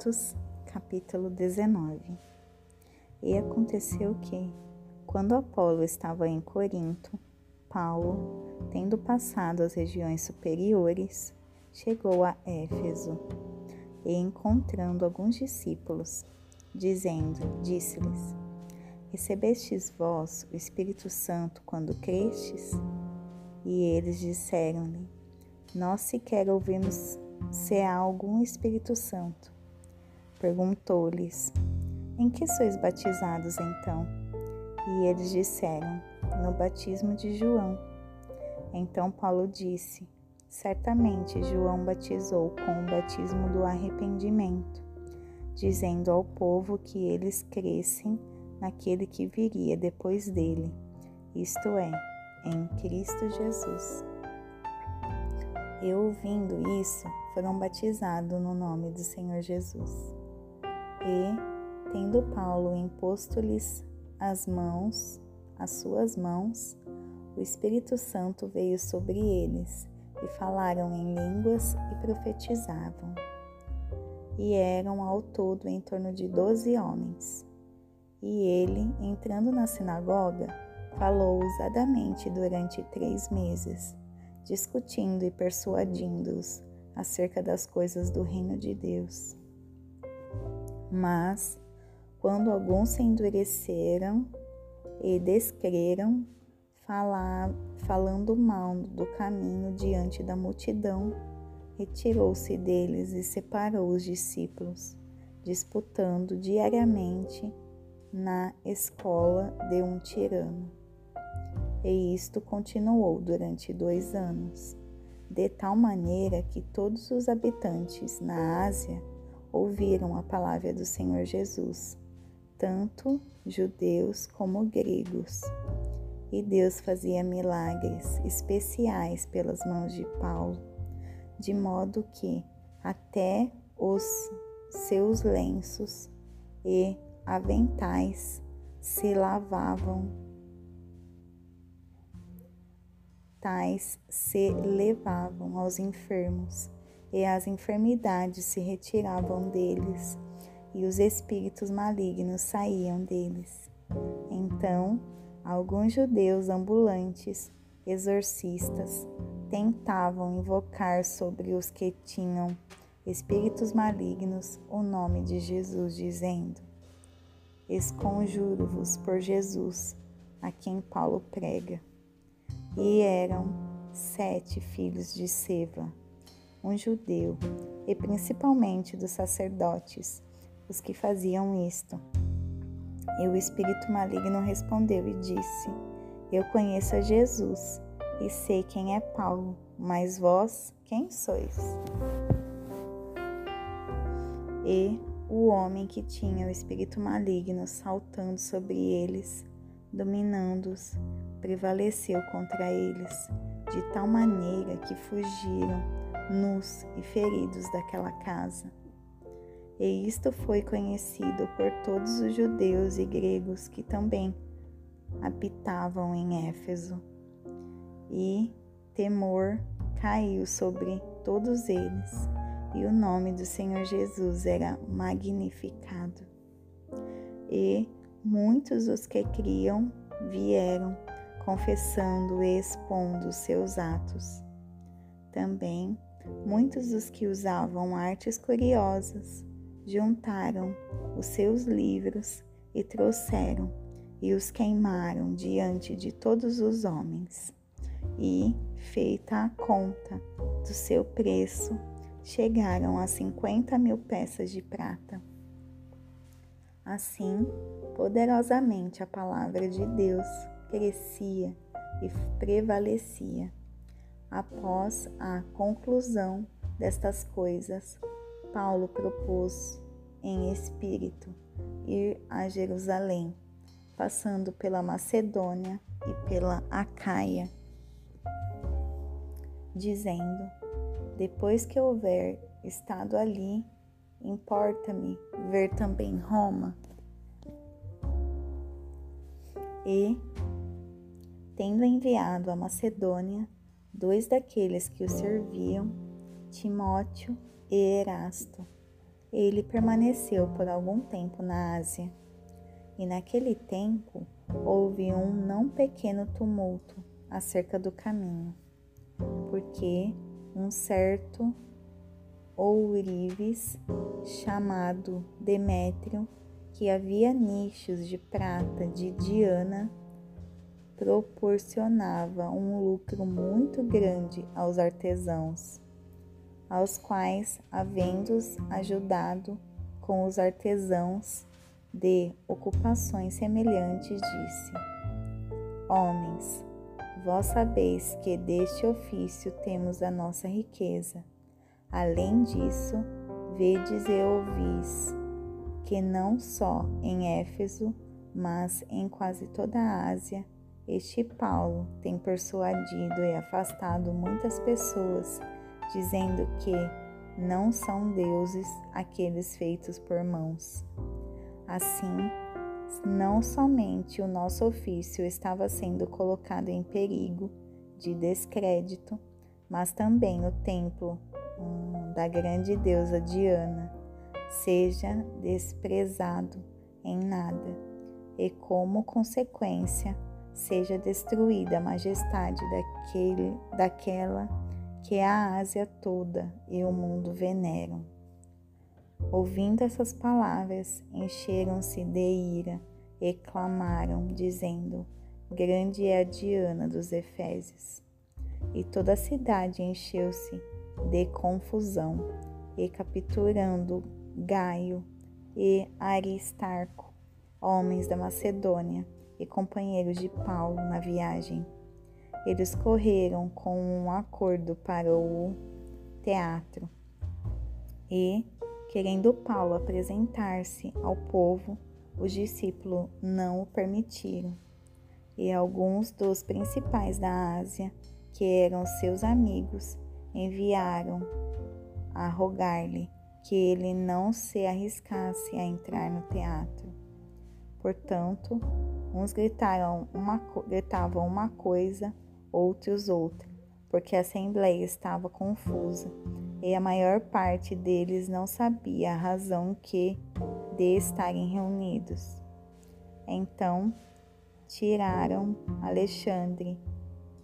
Atos, capítulo 19. E aconteceu que, quando Apolo estava em Corinto, Paulo, tendo passado as regiões superiores, chegou a Éfeso e, encontrando alguns discípulos, dizendo, disse-lhes: Recebestes vós o Espírito Santo quando crestes? E eles disseram-lhe: Nós sequer ouvimos se há algum Espírito Santo. Perguntou-lhes: Em que sois batizados então? E eles disseram: No batismo de João. Então Paulo disse: Certamente João batizou com o batismo do arrependimento, dizendo ao povo que eles crescem naquele que viria depois dele, isto é, em Cristo Jesus. E ouvindo isso, foram batizados no nome do Senhor Jesus. E, tendo Paulo imposto-lhes as mãos, as suas mãos, o Espírito Santo veio sobre eles, e falaram em línguas e profetizavam. E eram ao todo em torno de doze homens. E ele, entrando na sinagoga, falou ousadamente durante três meses discutindo e persuadindo-os acerca das coisas do reino de Deus. Mas, quando alguns se endureceram e descreram, falar, falando mal do caminho diante da multidão, retirou-se deles e separou os discípulos, disputando diariamente na escola de um tirano. E isto continuou durante dois anos, de tal maneira que todos os habitantes na Ásia ouviram a palavra do Senhor Jesus, tanto judeus como gregos. E Deus fazia milagres especiais pelas mãos de Paulo, de modo que até os seus lenços e aventais se lavavam tais se levavam aos enfermos, e as enfermidades se retiravam deles, e os espíritos malignos saíam deles. Então, alguns judeus ambulantes, exorcistas, tentavam invocar sobre os que tinham espíritos malignos o nome de Jesus, dizendo: Esconjuro-vos por Jesus, a quem Paulo prega. E eram sete filhos de Seva, um judeu, e principalmente dos sacerdotes, os que faziam isto. E o espírito maligno respondeu e disse: Eu conheço a Jesus e sei quem é Paulo, mas vós quem sois? E o homem que tinha o espírito maligno saltando sobre eles, dominando-os, prevaleceu contra eles, de tal maneira que fugiram nus e feridos daquela casa. E isto foi conhecido por todos os judeus e gregos que também habitavam em Éfeso. E temor caiu sobre todos eles, e o nome do Senhor Jesus era magnificado. E muitos os que criam vieram confessando e expondo seus atos. Também muitos dos que usavam artes curiosas juntaram os seus livros e trouxeram e os queimaram diante de todos os homens. E, feita a conta do seu preço, chegaram a cinquenta mil peças de prata. Assim, poderosamente a palavra de Deus crescia e prevalecia. Após a conclusão destas coisas, Paulo propôs em espírito ir a Jerusalém, passando pela Macedônia e pela Acaia, dizendo: Depois que houver estado ali, importa-me ver também Roma. E tendo enviado a Macedônia dois daqueles que o serviam, Timóteo e Erasto, Ele permaneceu por algum tempo na Ásia, e naquele tempo houve um não pequeno tumulto acerca do caminho, porque um certo ourives chamado Demétrio, que havia nichos de prata de Diana, proporcionava um lucro muito grande aos artesãos, aos quais, havendo-os ajudado com os artesãos de ocupações semelhantes, disse: Homens, vós sabeis que deste ofício temos a nossa riqueza. Além disso, vedes e ouvis que não só em Éfeso, mas em quase toda a Ásia, este Paulo tem persuadido e afastado muitas pessoas, dizendo que não são deuses aqueles feitos por mãos. Assim, não somente o nosso ofício estava sendo colocado em perigo de descrédito, mas também o templo da grande deusa Diana seja desprezado em nada, e como consequência seja destruída a majestade daquele, daquela que a Ásia toda e o mundo veneram. Ouvindo essas palavras, encheram-se de ira e clamaram, dizendo: Grande é a Diana dos Efésios. E toda a cidade encheu-se de confusão, e capturando Gaio e Aristarco, homens da Macedônia e companheiros de Paulo na viagem. Eles correram com um acordo para o teatro e, querendo Paulo apresentar-se ao povo, os discípulos não o permitiram. E alguns dos principais da Ásia, que eram seus amigos, enviaram a rogar-lhe que ele não se arriscasse a entrar no teatro. Portanto, uns gritaram uma, gritavam uma coisa, outros outra, porque a assembleia estava confusa e a maior parte deles não sabia a razão que de estarem reunidos. Então, tiraram Alexandre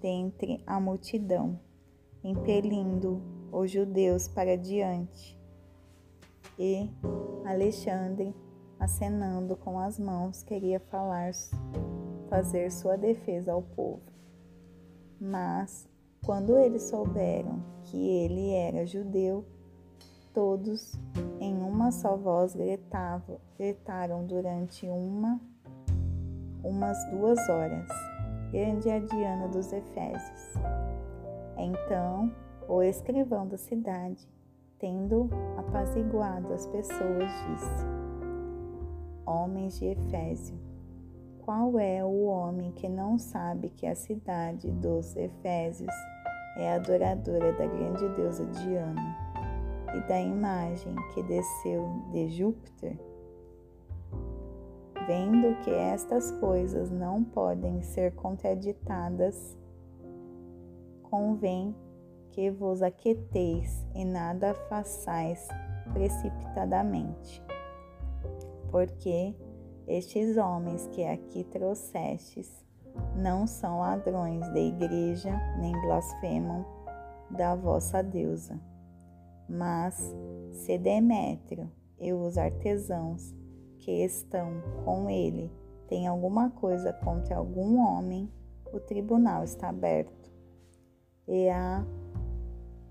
dentre a multidão impelindo os judeus para diante, e Alexandre, acenando com as mãos, queria falar, fazer sua defesa ao povo. Mas, quando eles souberam que ele era judeu, todos em uma só voz gritavam, gritaram durante uma umas duas horas. Grande é a Diana dos Efésios. Então, o escrivão da cidade, tendo apaziguado as pessoas, disse: Homens de Efésio, qual é o homem que não sabe que a cidade dos Efésios é adoradora da grande deusa Diana e da imagem que desceu de Júpiter? Vendo que estas coisas não podem ser contraditadas, convém que vos aquieteis e nada façais precipitadamente. Porque estes homens que aqui trouxestes não são ladrões da igreja, nem blasfemam da vossa deusa. Mas se Demétrio e os artesãos que estão com ele têm alguma coisa contra algum homem, o tribunal está aberto e a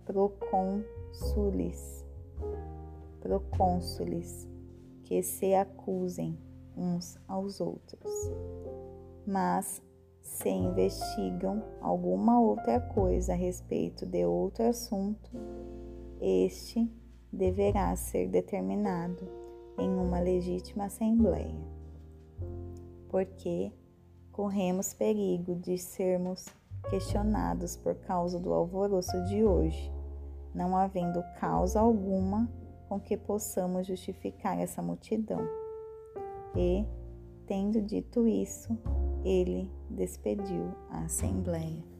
procônsules, procônsules que se acusem uns aos outros. Mas se investigam alguma outra coisa a respeito de outro assunto, este deverá ser determinado em uma legítima assembleia, porque corremos perigo de sermos questionados por causa do alvoroço de hoje, não havendo causa alguma com que possamos justificar essa multidão. E, tendo dito isso, ele despediu a assembleia.